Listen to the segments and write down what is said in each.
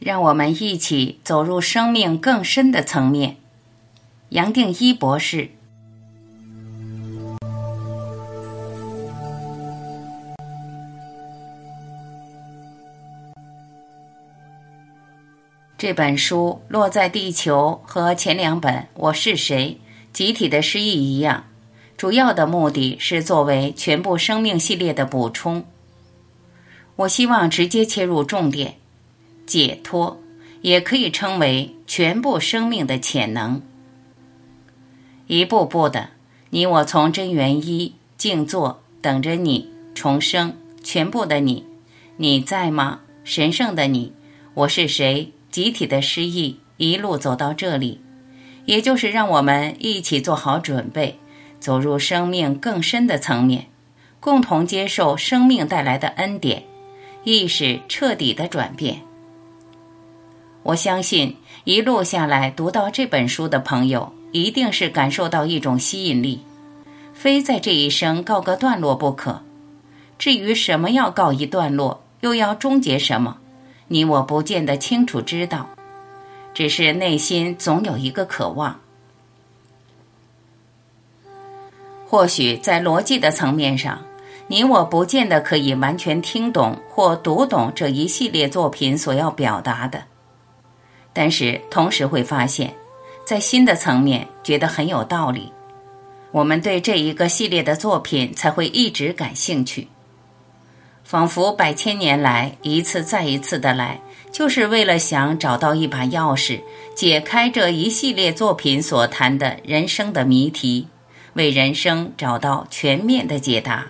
让我们一起走入生命更深的层面。杨定一博士。这本书落在地球和前两本《我是谁》集体的诗意一样，主要的目的是作为全部生命系列的补充。我希望直接切入重点。解脱，也可以称为全部生命的潜能。一步步的，你我从真元一静坐，等着你重生。全部的你，你在吗？神圣的你，我是谁？集体的失忆，一路走到这里，也就是让我们一起做好准备，走入生命更深的层面，共同接受生命带来的恩典，意识彻底的转变。我相信一路下来读到这本书的朋友，一定是感受到一种吸引力，非在这一生告个段落不可。至于什么要告一段落，又要终结什么，你我不见得清楚知道，只是内心总有一个渴望。或许在逻辑的层面上，你我不见得可以完全听懂或读懂这一系列作品所要表达的。但是同时会发现，在新的层面觉得很有道理，我们对这一个系列的作品才会一直感兴趣。仿佛百千年来一次再一次的来，就是为了想找到一把钥匙，解开这一系列作品所谈的人生的谜题，为人生找到全面的解答。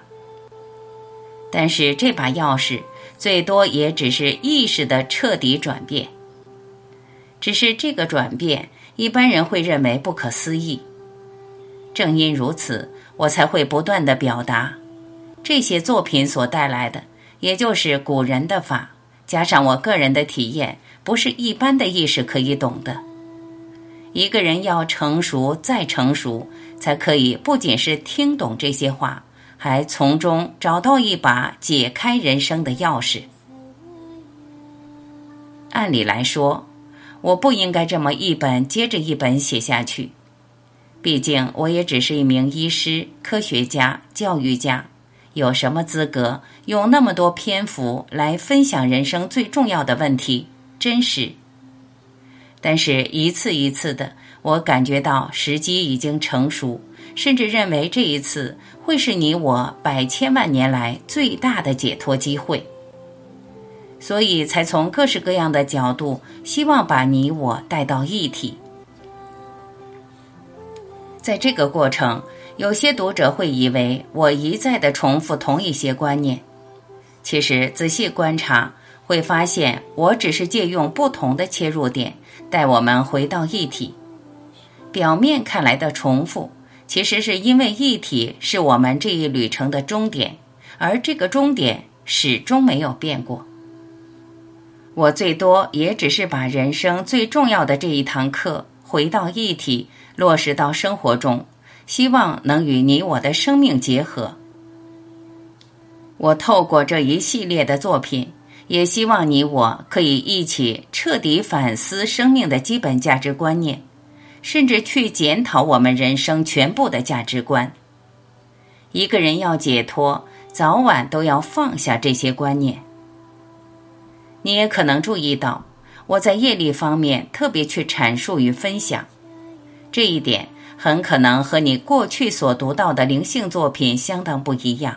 但是这把钥匙最多也只是意识的彻底转变。只是这个转变，一般人会认为不可思议。正因如此，我才会不断的表达这些作品所带来的，也就是古人的法，加上我个人的体验，不是一般的意识可以懂的。一个人要成熟再成熟，才可以不仅是听懂这些话，还从中找到一把解开人生的钥匙。按理来说。我不应该这么一本接着一本写下去，毕竟我也只是一名医师、科学家、教育家，有什么资格用那么多篇幅来分享人生最重要的问题？真实。但是一次一次的，我感觉到时机已经成熟，甚至认为这一次会是你我百千万年来最大的解脱机会。所以才从各式各样的角度，希望把你我带到一体。在这个过程，有些读者会以为我一再的重复同一些观念，其实仔细观察会发现，我只是借用不同的切入点，带我们回到一体。表面看来的重复，其实是因为一体是我们这一旅程的终点，而这个终点始终没有变过。我最多也只是把人生最重要的这一堂课回到一体，落实到生活中，希望能与你我的生命结合。我透过这一系列的作品，也希望你我可以一起彻底反思生命的基本价值观念，甚至去检讨我们人生全部的价值观。一个人要解脱，早晚都要放下这些观念。你也可能注意到，我在业力方面特别去阐述与分享，这一点很可能和你过去所读到的灵性作品相当不一样。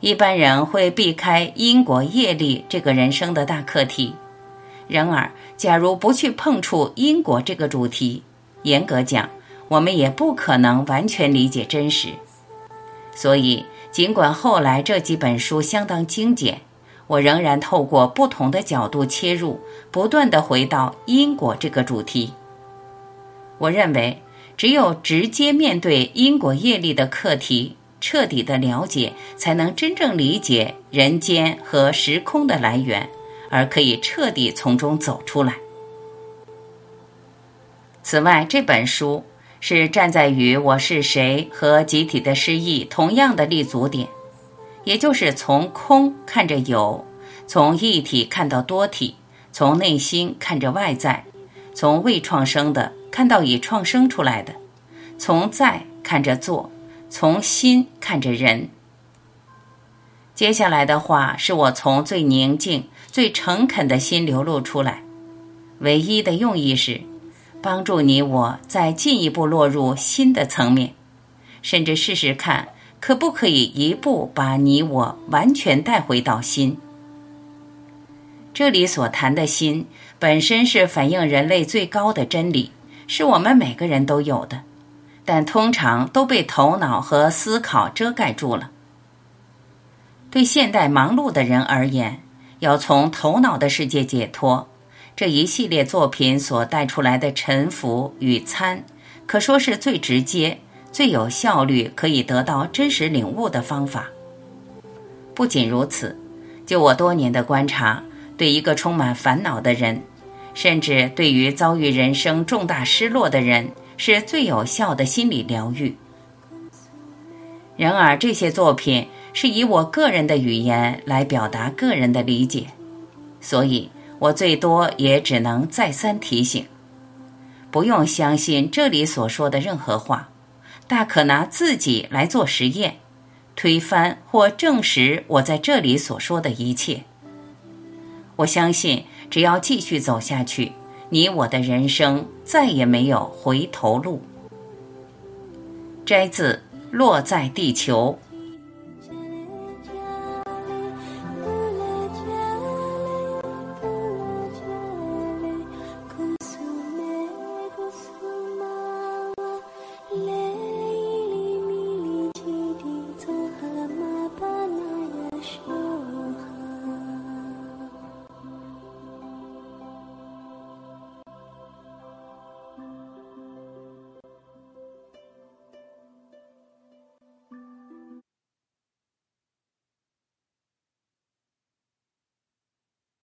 一般人会避开因果业力这个人生的大课题，然而，假如不去碰触因果这个主题，严格讲，我们也不可能完全理解真实。所以，尽管后来这几本书相当精简。我仍然透过不同的角度切入，不断的回到因果这个主题。我认为，只有直接面对因果业力的课题，彻底的了解，才能真正理解人间和时空的来源，而可以彻底从中走出来。此外，这本书是站在与我是谁和集体的失意同样的立足点。也就是从空看着有，从一体看到多体，从内心看着外在，从未创生的看到已创生出来的，从在看着做，从心看着人。接下来的话是我从最宁静、最诚恳的心流露出来，唯一的用意是帮助你我再进一步落入新的层面，甚至试试看可不可以一步把你我完全带回到心。这里所谈的心本身是反映人类最高的真理，是我们每个人都有的，但通常都被头脑和思考遮盖住了。对现代忙碌的人而言，要从头脑的世界解脱，这一系列作品所带出来的沉浮与参，可说是最直接、最有效率可以得到真实领悟的方法。不仅如此，就我多年的观察，对一个充满烦恼的人，甚至对于遭遇人生重大失落的人，是最有效的心理疗愈。然而，这些作品。是以我个人的语言来表达个人的理解，所以我最多也只能再三提醒：不用相信这里所说的任何话，大可拿自己来做实验，推翻或证实我在这里所说的一切。我相信，只要继续走下去，你我的人生再也没有回头路。摘自《落在地球》。